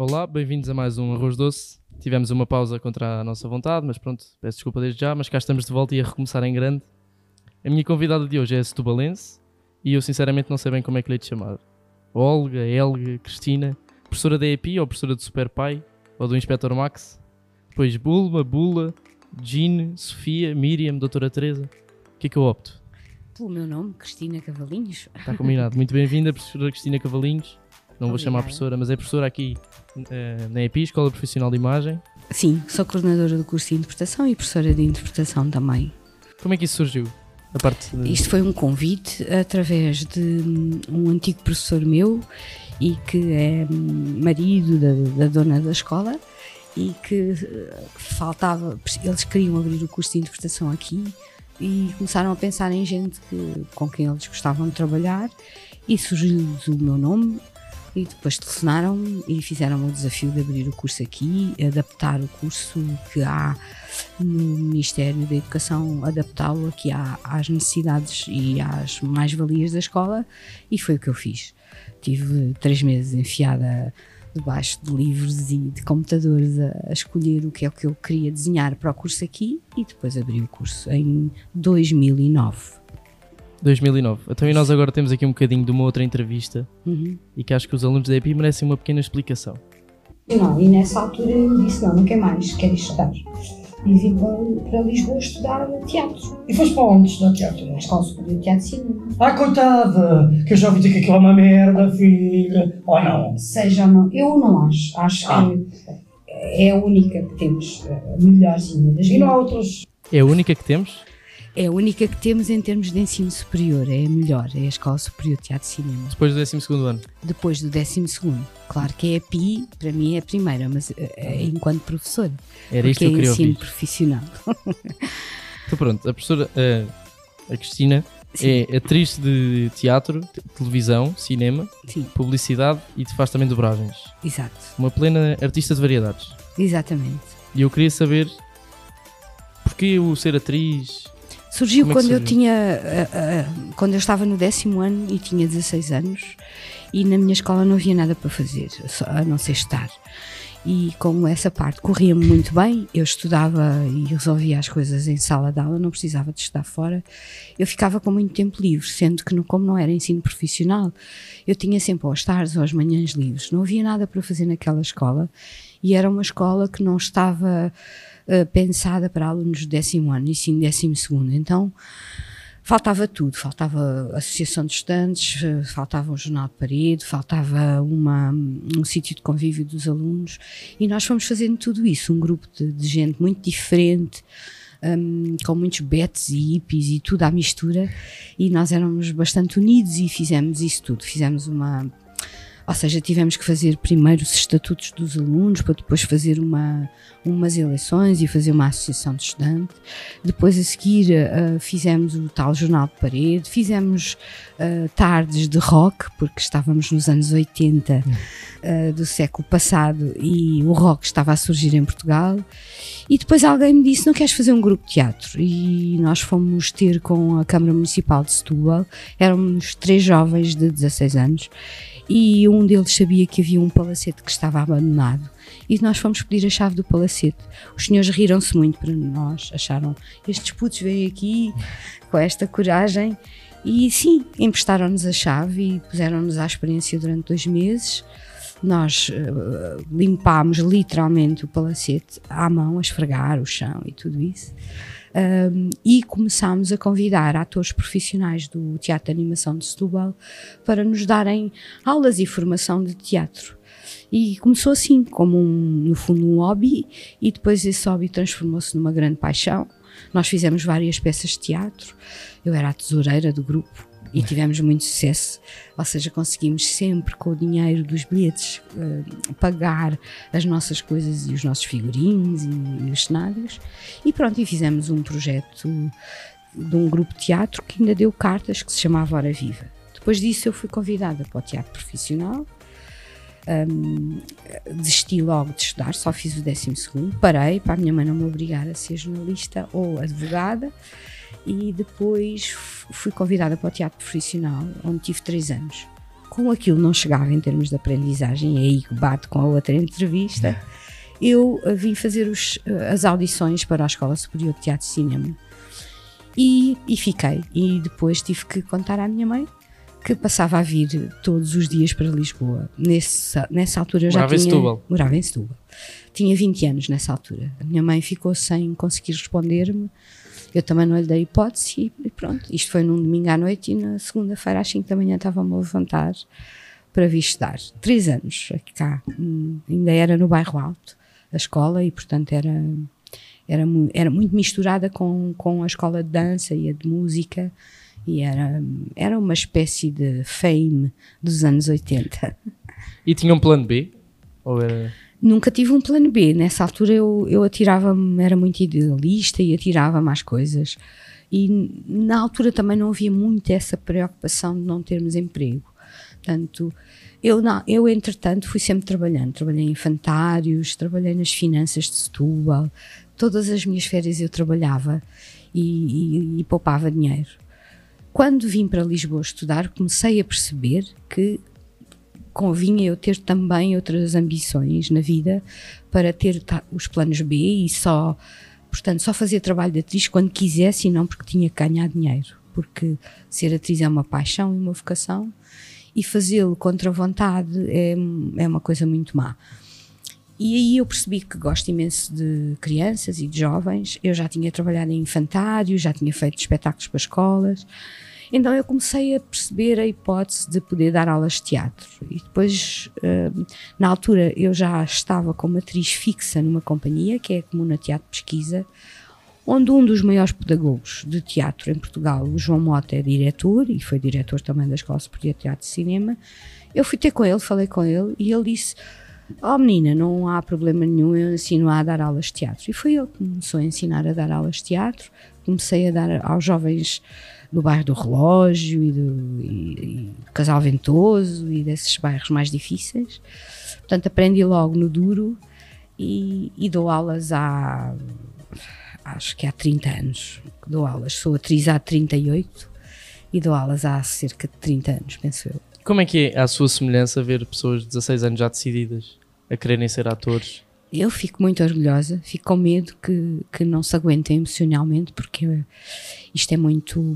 Olá, bem-vindos a mais um Arroz Doce. Tivemos uma pausa contra a nossa vontade, mas pronto, peço desculpa desde já, mas cá estamos de volta e a recomeçar em grande. A minha convidada de hoje é a Setubalense e eu sinceramente não sei bem como é que lhe hei de chamar. Olga, Helga, Cristina, professora da EPI ou professora de Super Pai ou do Inspector Max. Depois Bulma, Bula, Jean, Sofia, Miriam, Doutora Teresa. O que é que eu opto? Pelo meu nome, Cristina Cavalinhos. Está combinado. Muito bem-vinda, professora Cristina Cavalinhos. Não vou chamar Obrigada. professora, mas é professora aqui na EPI, Escola Profissional de Imagem. Sim, sou coordenadora do curso de interpretação e professora de interpretação também. Como é que isso surgiu? A parte de... Isto foi um convite através de hum, um antigo professor meu e que é hum, marido da, da dona da escola e que eh, faltava, eles queriam abrir o curso de interpretação aqui e começaram a pensar em gente que, com quem eles gostavam de trabalhar e surgiu-lhes o meu nome e depois telefonaram e fizeram o desafio de abrir o curso aqui, adaptar o curso que há no Ministério da Educação, adaptá-lo aqui à- às necessidades e às mais-valias da escola e foi o que eu fiz. Tive três meses enfiada debaixo de livros e de computadores a, a escolher o que é que eu queria desenhar para o curso aqui e depois abri o curso em 2009. 2009. Então e nós agora temos aqui um bocadinho de uma outra entrevista Uhum. e que acho que os alunos da EPI merecem uma pequena explicação. Não, e nessa altura eu disse: não, não quer mais, quero estudar. E vim para, para Lisboa estudar teatro. E foste para onde estudar teatro? Na Escola Superior de Teatro e Cinema. Ah, coitada! Que eu já ouvi dizer que aquilo é uma merda, filha. Ou não? Seja ou não, eu não acho. Acho Ah. que é a única que temos, a melhorzinha das E não há outras? É a única que temos? É a única que temos em termos de ensino superior, é a melhor, é a Escola Superior de Teatro e Cinema. Depois do 12 ano. Depois do 12. Claro que é a PI, para mim é a primeira, mas eh, é enquanto professora. Era isto que eu é queria ensino ouvir. profissional. Então pronto, a professora, a, a Cristina, Sim. é atriz de teatro, te- televisão, cinema, Sim, publicidade e faz também dobragens. exato. Uma plena artista de variedades. Exatamente. E eu queria saber porquê o ser atriz. Surgiu é quando eu surgiu? tinha. ah, ah, quando eu estava no décimo ano e tinha 16 anos e na minha escola não havia nada para fazer, só- a não ser estar. E como essa parte corria-me muito bem, eu estudava e resolvia as coisas em sala de aula, não precisava de estudar fora, eu ficava com muito tempo livre, sendo que, como não era ensino profissional, eu tinha sempre aos tardes ou às manhãs livres, não havia nada para fazer naquela escola e era uma escola que não estava eh, pensada para alunos do décimo ano e sim décimo segundo. Então faltava tudo, faltava associação de estudantes, eh, faltava um jornal de parede, faltava uma, um sítio de convívio dos alunos. E nós fomos fazendo tudo isso, um grupo de, de gente muito diferente, hum, com muitos betes e hippies e tudo à mistura. E nós éramos bastante unidos e fizemos isso tudo, fizemos uma ou seja, tivemos que fazer primeiro os estatutos dos alunos para depois fazer uma, umas eleições e fazer uma associação de estudante. Depois, a seguir, ah, fizemos o tal jornal de parede, fizemos ah, tardes de rock, porque estávamos nos anos 80 ah, do século passado e o rock estava a surgir em Portugal. E depois alguém me disse: Não queres fazer um grupo de teatro? E nós fomos ter com a Câmara Municipal de Setúbal, éramos três jovens de 16 anos e um deles sabia que havia um palacete que estava abandonado e nós fomos pedir a chave do palacete. Os senhores riram-se muito para nós, acharam estes putos veio aqui com esta coragem e sim, emprestaram-nos a chave e puseram-nos à experiência durante dois meses. Nós eh, limpámos literalmente o palacete à mão, a esfregar o chão e tudo isso. Um, e começámos a convidar atores profissionais do Teatro de Animação de Setúbal para nos darem aulas e formação de teatro. E começou assim, como um, no fundo um hobby, e depois esse hobby transformou-se numa grande paixão. Nós fizemos várias peças de teatro, eu era a tesoureira do grupo e tivemos muito sucesso, ou seja, conseguimos sempre com o dinheiro dos bilhetes eh, pagar as nossas coisas e os nossos figurinos e, os cenários. E pronto, e fizemos um projeto de um grupo de teatro que ainda deu cartas que se chamava Hora Viva. Depois disso eu fui convidada para o teatro profissional. Hum, desisti logo de estudar, só fiz o décimo segundo, parei para a minha mãe não me obrigar a ser jornalista ou advogada e depois fui convidada para o teatro profissional, onde tive três anos, como aquilo não chegava em termos de aprendizagem, e aí que bate com a outra entrevista, eu uh, vim fazer os, uh, as audições para a Escola Superior de Teatro e Cinema. E, e fiquei. E depois tive que contar à minha mãe que passava a vir todos os dias para Lisboa. Nessa, nessa altura eu já Morava em tinha... Setúbal. Morava em Setúbal. Tinha 20 anos nessa altura. A minha mãe ficou sem conseguir responder-me. Eu também não lhe dei hipótese e pronto. Isto foi num domingo à noite e na segunda-feira às 5 da manhã estava-me a levantar para vir estudar. Três anos aqui cá. Hum, Ainda era no bairro Alto, a escola, e portanto era, era, era muito misturada com, com a escola de dança e a de música. E era, era uma espécie de fame dos anos 80. E tinha um plano B? Ou era... Nunca tive um plano B. Nessa altura eu, eu atirava-me, era muito idealista e atirava-me às coisas. E na altura também não havia muito essa preocupação de não termos emprego. Portanto, eu, não, eu entretanto fui sempre trabalhando. Trabalhei em infantários, trabalhei nas finanças de Setúbal. Todas as minhas férias eu trabalhava e, e- e poupava dinheiro. Quando vim para Lisboa estudar, comecei a perceber que convinha eu ter também outras ambições na vida para ter os planos B e só, portanto, só fazer trabalho de atriz quando quisesse e não porque tinha que ganhar dinheiro. Porque ser atriz é uma paixão e uma vocação e fazê-lo contra a vontade é, é uma coisa muito má. E aí eu percebi que gosto imenso de crianças e de jovens. Eu já tinha trabalhado em infantário, já tinha feito espetáculos para escolas. Então eu comecei a perceber a hipótese de poder dar aulas de teatro. E depois, eh, na altura, eu já estava como atriz fixa numa companhia, que é a Comuna Teatro Pesquisa, onde um dos maiores pedagogos de teatro em Portugal, o João Mota, é diretor e foi diretor também da Escola Superior de Teatro e Cinema. Eu fui ter com ele, falei com ele e ele disse: Oh menina, não há problema nenhum, eu ensino a dar aulas de teatro. E foi ele que começou a ensinar a dar aulas de teatro. Comecei a dar aos jovens do bairro do Relógio e do, e- e Casal Ventoso e desses bairros mais difíceis. Portanto, aprendi logo no duro e, e dou aulas há acho que há 30 anos dou aulas. Sou atriz há 38 e dou aulas há cerca de 30 anos, penso eu. Como é que é a sua semelhança ver pessoas de 16 anos já decididas a quererem ser atores? Eu fico muito orgulhosa, fico com medo que, que não se aguentem emocionalmente, porque isto é muito,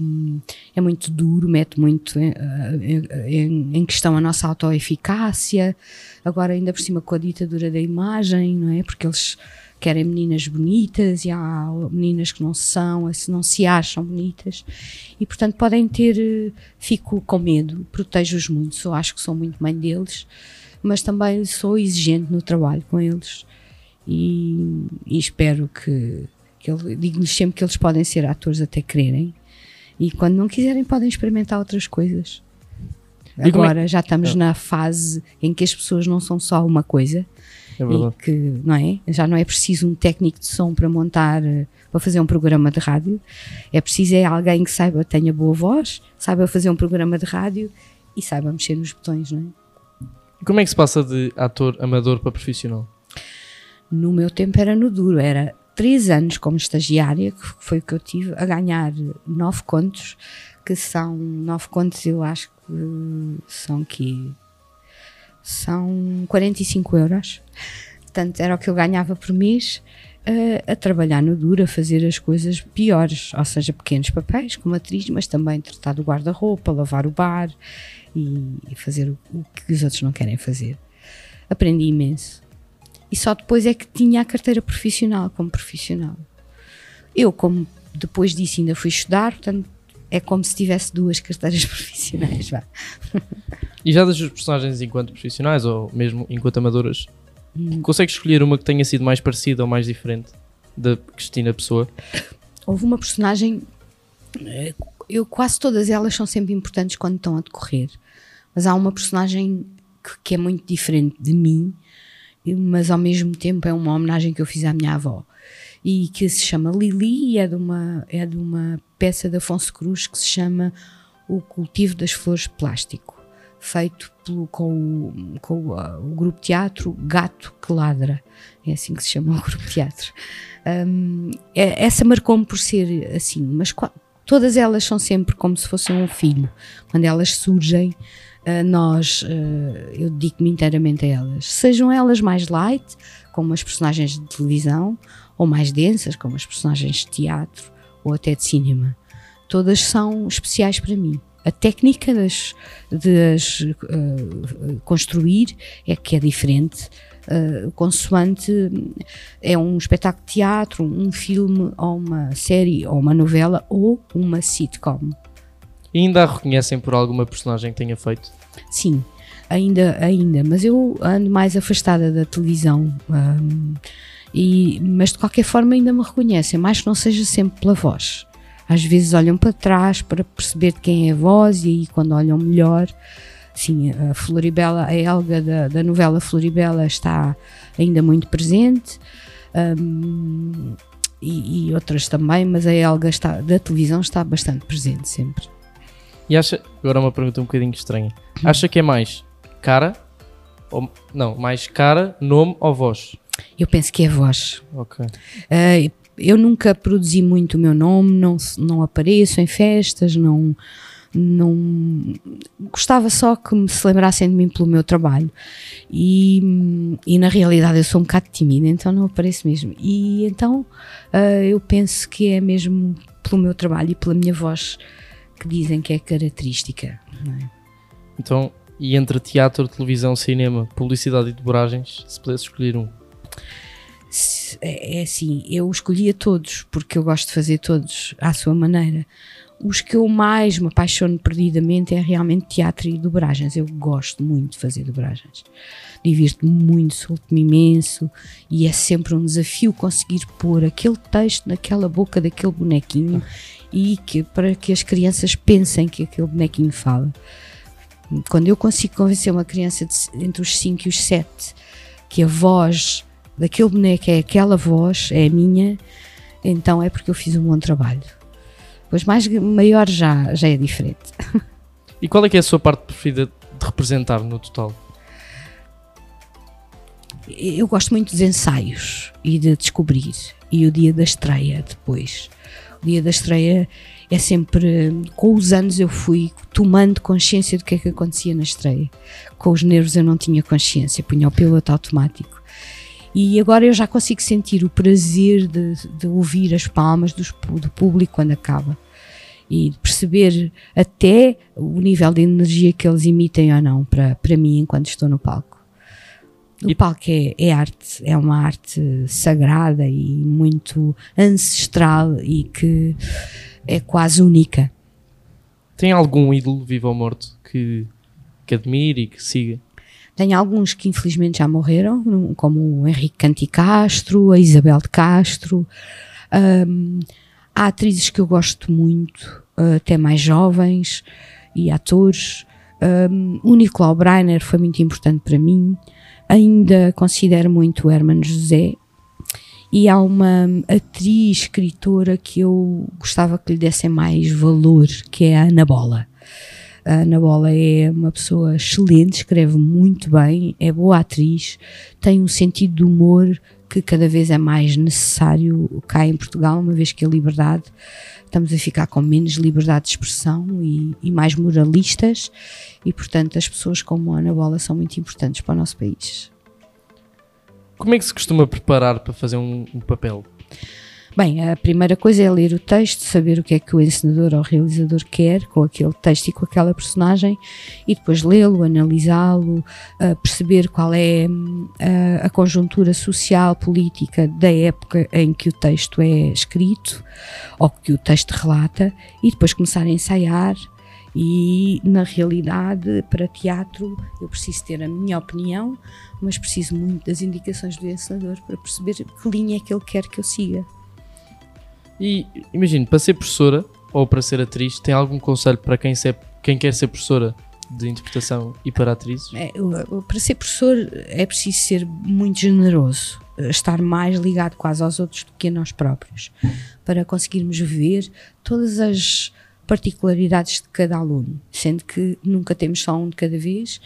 é muito duro, mete muito em, eh, em- em questão a nossa autoeficácia, agora ainda por cima com a ditadura da imagem, não é? Porque eles querem meninas bonitas e há meninas que não são, não se acham bonitas e portanto podem ter, eh, fico com medo, protejo-os muito, só acho que sou muito mãe deles, mas também sou exigente no trabalho com eles e, e espero que, que ele- digo-lhes sempre que eles podem ser atores até quererem e quando não quiserem podem experimentar outras coisas. É- Agora já estamos na fase em que as pessoas não são só uma coisa É verdade. e que não é já não é preciso um técnico de som para montar eh, para fazer um programa de rádio é preciso é alguém que saiba tenha boa voz saiba fazer um programa de rádio e saiba mexer nos botões não é? E como é que se passa de ator amador para profissional? No meu tempo era no duro, era três anos como estagiária, que foi o que eu tive, a ganhar nove contos, que são nove contos, eu acho que são que são 45 euros. Portanto, era o que eu ganhava por mês eh, a trabalhar no duro, a fazer as coisas piores, ou seja, pequenos papéis como atriz, mas também tratar do guarda-roupa, lavar o bar e, e fazer o, o que os outros não querem fazer. Aprendi imenso e só depois é que tinha a carteira profissional como profissional. Eu, como depois disso ainda fui estudar, portanto, é como se tivesse duas carteiras profissionais. Vá. E já das suas personagens enquanto profissionais ou mesmo enquanto amadoras, Hum. consegues escolher uma que tenha sido mais parecida ou mais diferente da Cristina Pessoa? Houve uma personagem, eh, eu quase todas elas são sempre importantes quando estão a decorrer, mas há uma personagem que, que é muito diferente de mim, mas ao mesmo tempo é uma homenagem que eu fiz à minha avó e que se chama Lili e é de uma, é de uma peça de Afonso Cruz que se chama O Cultivo das Flores Plástico, feito pelo, com, o, com o, ah, o grupo teatro Gato que Ladra, é assim que se chama o grupo teatro. Hum, é- essa marcou-me por ser assim, mas todas elas são sempre como se fossem um filho. Quando elas surgem, Uh, nós, uh, eu dedico-me inteiramente a elas. Sejam elas mais light, como as personagens de televisão, ou mais densas, como as personagens de teatro ou até de cinema. Todas são especiais para mim. A técnica das, de as uh, construir é que é diferente. Uh, consoante é um espetáculo de teatro, um filme, ou uma série, ou uma novela, ou uma sitcom. E ainda a reconhecem por alguma personagem que tenha feito? Sim, ainda, ainda, mas eu ando mais afastada da televisão. Um, e, mas de qualquer forma ainda me reconhecem, mais que não seja sempre pela voz. Às vezes olham para trás para perceber de quem é a voz e aí quando olham melhor, sim, a Floribela, a Helga da, da novela Floribela está ainda muito presente. Um, e, e, outras também, mas a Helga está, da televisão está bastante presente sempre. E acha, agora uma pergunta um bocadinho estranha, acha que é mais cara, ou, não, mais cara, nome ou voz? Eu penso que é voz. Ok. Uh, eu nunca produzi muito o meu nome, não, não apareço em festas, não, não gostava só que me se lembrassem de mim pelo meu trabalho e, e na realidade eu sou um bocado tímida então não apareço mesmo e então uh, eu penso que é mesmo pelo meu trabalho e pela minha voz que dizem que é característica é? então e entre teatro, televisão, cinema, publicidade e dobragens se pudesse escolher um é, é assim, eu escolhia todos, porque eu gosto de fazer todos à sua maneira. Os que eu mais me apaixono perdidamente é realmente teatro e dobragens. Eu gosto muito de fazer dobragens. Divirto-me muito, solto-me imenso e é sempre um desafio conseguir pôr aquele texto naquela boca daquele bonequinho e que, para que as crianças pensem que aquele bonequinho fala. Quando eu consigo convencer uma criança de, entre os 5 e os 7 que a voz daquele boneco é aquela voz, é a minha, então é porque eu fiz um bom trabalho. Pois mais maior já, já é diferente. E qual é que é a sua parte preferida de representar no total? Eu gosto muito dos ensaios e de descobrir. E o dia da estreia depois. Dia da estreia é sempre. Com os anos eu fui tomando consciência do que é que acontecia na estreia. Com os nervos eu não tinha consciência, punha o piloto automático. E agora eu já consigo sentir o prazer de, de ouvir as palmas do, do público quando acaba e perceber até o nível de energia que eles emitem ou não para, para mim enquanto estou no palco. O palco é, é, arte, é uma arte sagrada e muito ancestral e que é quase única. Tem algum ídolo vivo ou morto que, que admire e que siga? Tenho alguns que infelizmente já morreram, como o Henrique Canti Castro, a Isabel de Castro. Um, há atrizes que eu gosto muito, até mais jovens, e atores. Um, o Nicolau Breiner foi muito importante para mim. Ainda considero muito Herman José. E há uma atriz, escritora que eu gostava que lhe dessem mais valor, que é a Ana Bola. A Ana Bola é uma pessoa excelente, escreve muito bem, é boa atriz, tem um sentido de humor que cada vez é mais necessário cá em Portugal, uma vez que a liberdade, estamos a ficar com menos liberdade de expressão e, e mais moralistas, e portanto as pessoas como a Ana Bola são muito importantes para o nosso país. Como é que se costuma preparar para fazer um, um papel? Bem, a primeira coisa é ler o texto, saber o que é que o encenador ou o realizador quer com aquele texto e com aquela personagem e depois lê-lo, analisá-lo, perceber qual é hum, a, conjuntura social, política da época em que o texto é escrito ou que o texto relata e depois começar a ensaiar. E na realidade para teatro eu preciso ter a minha opinião mas preciso muito das indicações do encenador para perceber que linha é que ele quer que eu siga e imagino, para ser professora ou para ser atriz, tem algum conselho para quem, se, quem quer ser professora de interpretação e para atrizes? É, para ser professor é preciso ser muito generoso, estar mais ligado quase aos outros do que a nós próprios, para conseguirmos ver todas as particularidades de cada aluno, sendo que nunca temos só um de cada vez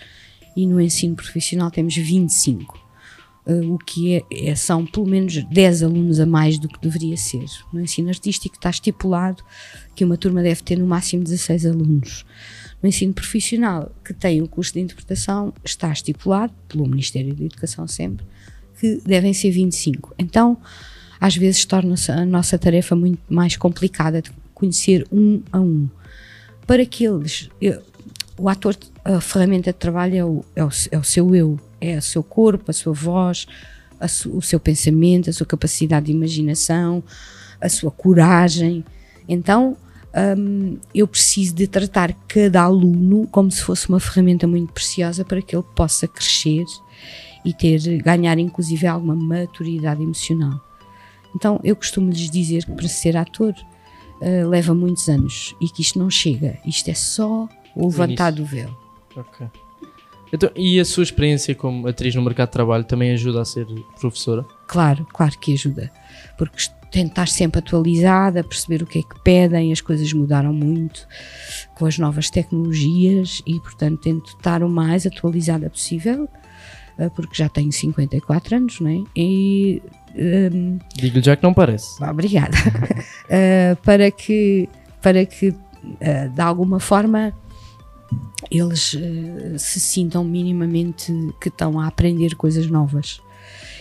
e no ensino profissional temos 25 uh, o que é, é, são pelo menos 10 alunos a mais do que deveria ser. No ensino artístico está estipulado que uma turma deve ter no máximo 16 alunos. No ensino profissional que tem o curso de interpretação está estipulado pelo Ministério da Educação sempre que devem ser 25. Então, às vezes torna-se a nossa tarefa muito mais complicada de conhecer um a um. Para aqueles, eu- o ator, a ferramenta de trabalho é o, é o, é o seu eu, é o seu corpo, a sua voz, a su- o seu pensamento, a sua capacidade de imaginação, a sua coragem. Então, hum, eu preciso de tratar cada aluno como se fosse uma ferramenta muito preciosa para que ele possa crescer e ter, ganhar inclusive alguma maturidade emocional. Então, eu costumo lhes dizer que para ser ator eh, leva muitos anos e que isto não chega, isto é só o levantar do véu. Ok. Então, e a sua experiência como atriz no mercado de trabalho também ajuda a ser professora? Claro, claro que ajuda, porque tento estar sempre atualizada, perceber o que é que pedem, as coisas mudaram muito com as novas tecnologias e, portanto, tento estar o mais atualizada possível, eh, porque já tenho 54 anos, não é? E hum, Digo-lhe já que não parece. Vá, Obrigada. Uh, para que, para que uh, de alguma forma, eles uh, se sintam minimamente que estão a aprender coisas novas.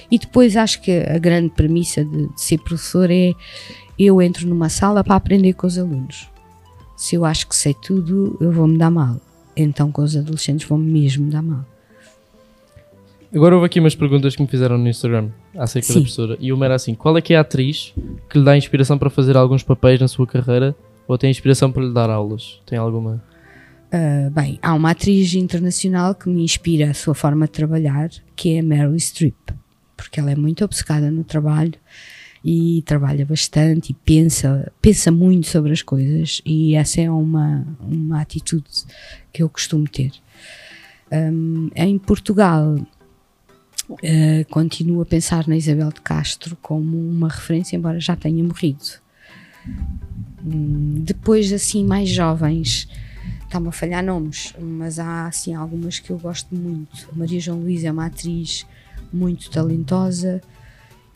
E depois acho que a grande premissa de, de ser professor é eu entro numa sala para aprender com os alunos. Se eu acho que sei tudo, eu vou-me dar mal. Então com os adolescentes vou-me mesmo dar mal. Agora houve aqui umas perguntas que me fizeram no Instagram acerca da Sim. professora. E uma era assim: qual é que é a atriz que lhe dá inspiração para fazer alguns papéis na sua carreira ou tem inspiração para lhe dar aulas? Tem alguma? Uh, bem, há uma atriz internacional que me inspira a sua forma de trabalhar, que é a Meryl Streep, porque ela é muito obcecada no trabalho e trabalha bastante e pensa, pensa muito sobre as coisas e essa é uma, uma atitude que eu costumo ter. Um, em Portugal, uh, continuo a pensar na Isabel de Castro como uma referência, embora já tenha morrido. Hum, depois, assim, mais jovens, está-me a falhar nomes, mas há assim algumas que eu gosto muito. Maria João Luís é uma atriz muito talentosa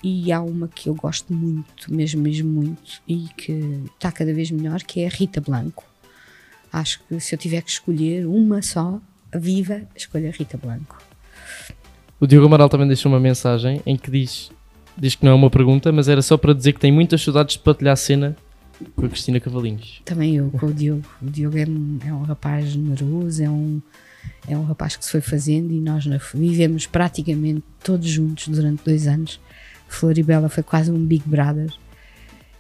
e há uma que eu gosto muito, mesmo, mesmo muito, e que está cada vez melhor, que é a Rita Blanco. Acho que se eu tiver que escolher uma só, viva, escolho a Rita Blanco. O Diogo Amaral também deixou uma mensagem em que diz, diz que não é uma pergunta, mas era só para dizer que tem muitas saudades de partilhar cena com a Cristina Cavalinhos. Também eu com o Diogo. O Diogo é, um- é um rapaz generoso, é um, é um rapaz que se foi fazendo e nós vivemos praticamente todos juntos durante dois anos. Floribela foi quase um Big Brother.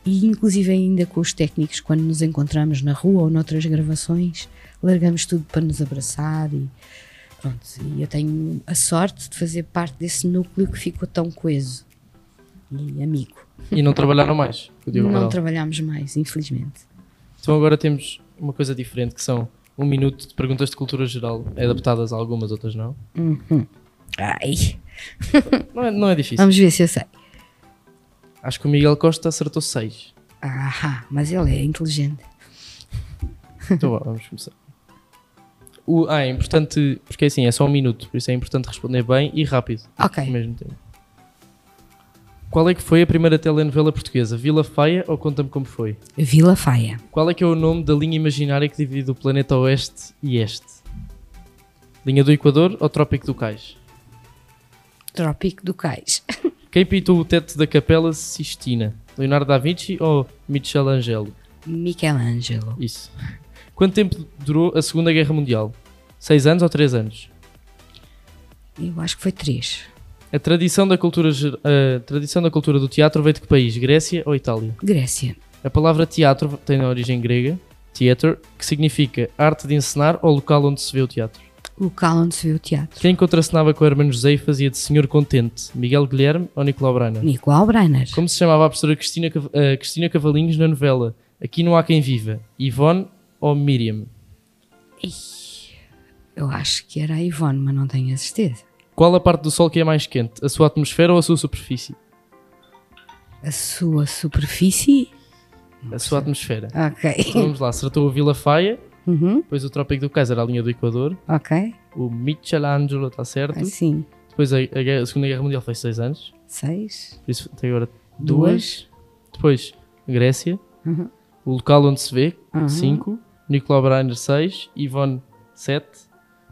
E inclusive ainda com os técnicos, quando nos encontramos na rua ou noutras gravações, largamos tudo para nos abraçar e pronto. E eu tenho a sorte de fazer parte desse núcleo que ficou tão coeso e amigo. E não trabalharam mais Não Amaral. trabalhamos mais, infelizmente. Então agora temos uma coisa diferente que são um minuto de perguntas de cultura geral, adaptadas a algumas, outras não. Uhum. Ai, Não é, não é difícil. vamos ver se eu sei. Acho que o Miguel Costa acertou 6. Ah, mas ele é inteligente. Então vá, vamos começar. O, ah, é importante, porque assim, é só um minuto, por isso é importante responder bem e rápido ao Ok. mesmo tempo. Qual é que foi a primeira telenovela portuguesa? Vila Faia ou Conta-me Como Foi? Vila Faia. Qual é que é o nome da linha imaginária que divide o planeta Oeste e Este? Linha do Equador ou Trópico do Cais? Trópico do Cais. Quem pintou o teto da Capela Sistina? Leonardo da Vinci ou Michelangelo? Michelangelo. Isso. Quanto tempo durou a Segunda Guerra Mundial? 6 anos ou 3 anos? Eu acho que foi três. A tradição da cultura, a tradição da cultura do teatro veio de que país? Grécia ou Itália? Grécia. A palavra teatro tem origem grega, theater, que significa arte de encenar ou local onde se vê o teatro. Local onde se vê o teatro. Quem contracenava com Hermano José e fazia de Senhor Contente? Miguel Guilherme ou Nicolau Brainer? Nicolau Breiner. Como se chamava a professora Cristina, eh, Cristina Cavalinhos na novela Aqui Não Há Quem Viva? Ivone ou Miriam? Eu acho que era a Ivone, mas não tenho a certeza. Qual a parte do Sol que é mais quente? A sua atmosfera ou a sua superfície? A sua superfície? A sua atmosfera. Ok. Então vamos lá, acertou o Vila Faia, Uhum, depois o Trópico do Cais era a linha do Equador, ok. o Michelangelo está certo, Assim. depois a, a guerra- a Segunda Guerra Mundial foi 6 anos, Seis. por isso tem agora Duas. duas. Depois Grécia, Uhum. o local onde se vê, Uhum. 5, Nicolau Brainer 6, Ivone 7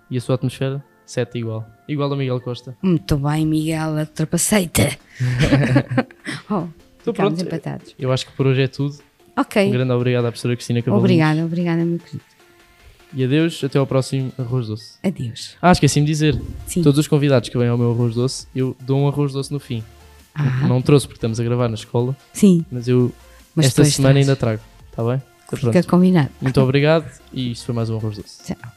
e a sua atmosfera 7 igual. Igual a Miguel Costa. Muito bem, Miguel, trapaceita. oh, Então pronto, empatados. eu acho que por hoje é tudo. Um Ok. grande obrigado à professora Cristina Cavalinhos. Obrigada, obrigada, meu querido. E adeus, até ao próximo arroz doce. Adeus. Ah, esqueci-me de dizer. Sim. Todos os convidados que vêm ao meu arroz doce, eu dou um arroz doce no fim. Ah, Não trouxe porque estamos a gravar na escola, sim, mas eu mas esta semana traz. ainda trago. Está bem? Então, Fica combinado. Muito obrigado e isto foi mais um arroz doce. Tchau.